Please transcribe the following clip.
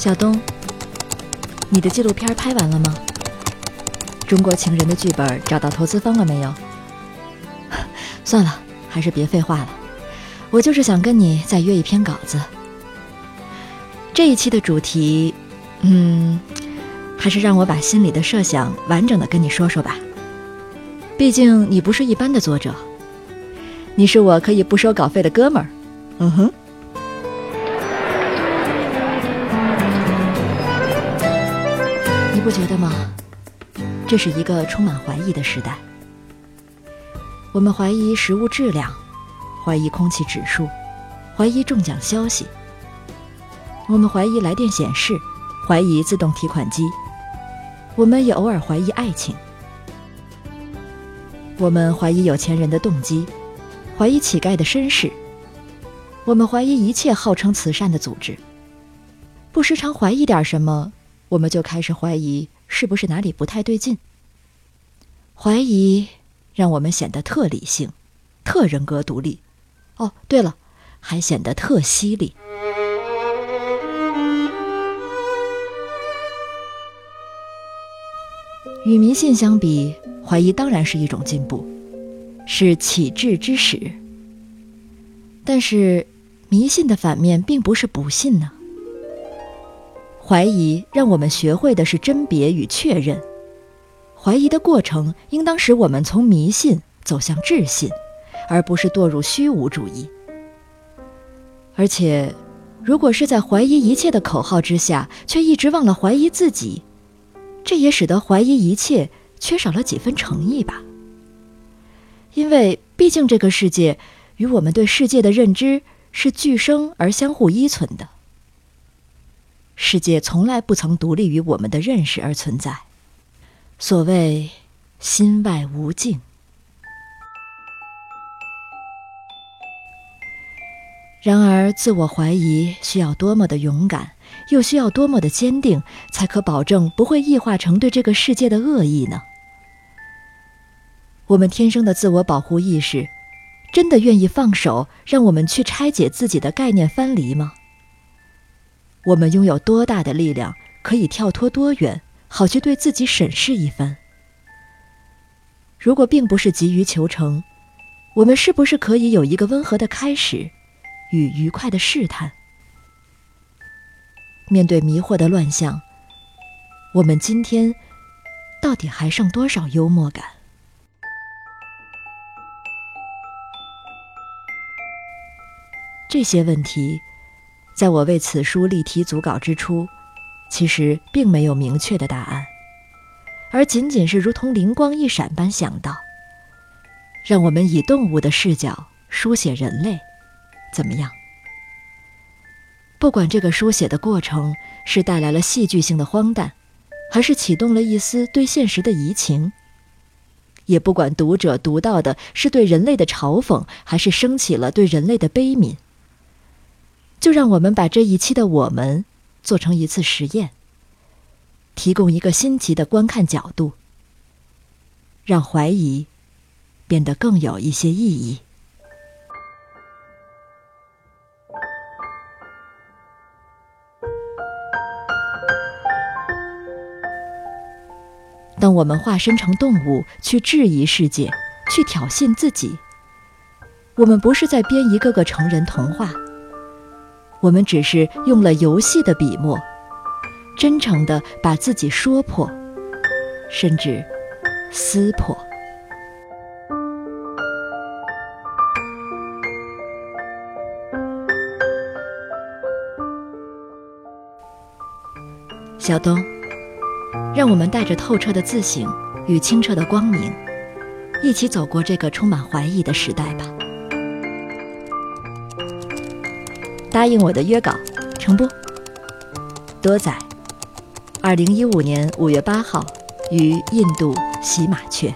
小东，你的纪录片拍完了吗？中国情人的剧本找到投资方了没有？算了，还是别废话了。我就是想跟你再约一篇稿子。这一期的主题，嗯，还是让我把心里的设想完整的跟你说说吧。毕竟你不是一般的作者，你是我可以不收稿费的哥们儿。嗯哼。你不觉得吗？这是一个充满怀疑的时代。我们怀疑食物质量，怀疑空气指数，怀疑中奖消息。我们怀疑来电显示，怀疑自动提款机。我们也偶尔怀疑爱情。我们怀疑有钱人的动机，怀疑乞丐的身世。我们怀疑一切号称慈善的组织。不时常怀疑点什么。我们就开始怀疑是不是哪里不太对劲。怀疑让我们显得特理性、特人格独立。哦，对了，还显得特犀利。与迷信相比，怀疑当然是一种进步，是启智之始。但是，迷信的反面并不是不信呢。怀疑让我们学会的是甄别与确认，怀疑的过程应当使我们从迷信走向智信，而不是堕入虚无主义。而且，如果是在怀疑一切的口号之下，却一直忘了怀疑自己，这也使得怀疑一切缺少了几分诚意吧。因为毕竟这个世界与我们对世界的认知是俱生而相互依存的。世界从来不曾独立于我们的认识而存在。所谓“心外无境”，然而自我怀疑需要多么的勇敢，又需要多么的坚定，才可保证不会异化成对这个世界的恶意呢？我们天生的自我保护意识，真的愿意放手，让我们去拆解自己的概念藩篱吗？我们拥有多大的力量，可以跳脱多远，好去对自己审视一番？如果并不是急于求成，我们是不是可以有一个温和的开始，与愉快的试探？面对迷惑的乱象，我们今天到底还剩多少幽默感？这些问题。在我为此书立题组稿之初，其实并没有明确的答案，而仅仅是如同灵光一闪般想到：让我们以动物的视角书写人类，怎么样？不管这个书写的过程是带来了戏剧性的荒诞，还是启动了一丝对现实的移情，也不管读者读到的是对人类的嘲讽，还是升起了对人类的悲悯。就让我们把这一期的我们做成一次实验，提供一个新奇的观看角度，让怀疑变得更有一些意义。当我们化身成动物去质疑世界，去挑衅自己，我们不是在编一个个成人童话。我们只是用了游戏的笔墨，真诚的把自己说破，甚至撕破。小东，让我们带着透彻的自省与清澈的光明，一起走过这个充满怀疑的时代吧。答应我的约稿，成不？多仔，二零一五年五月八号，于印度喜马雀。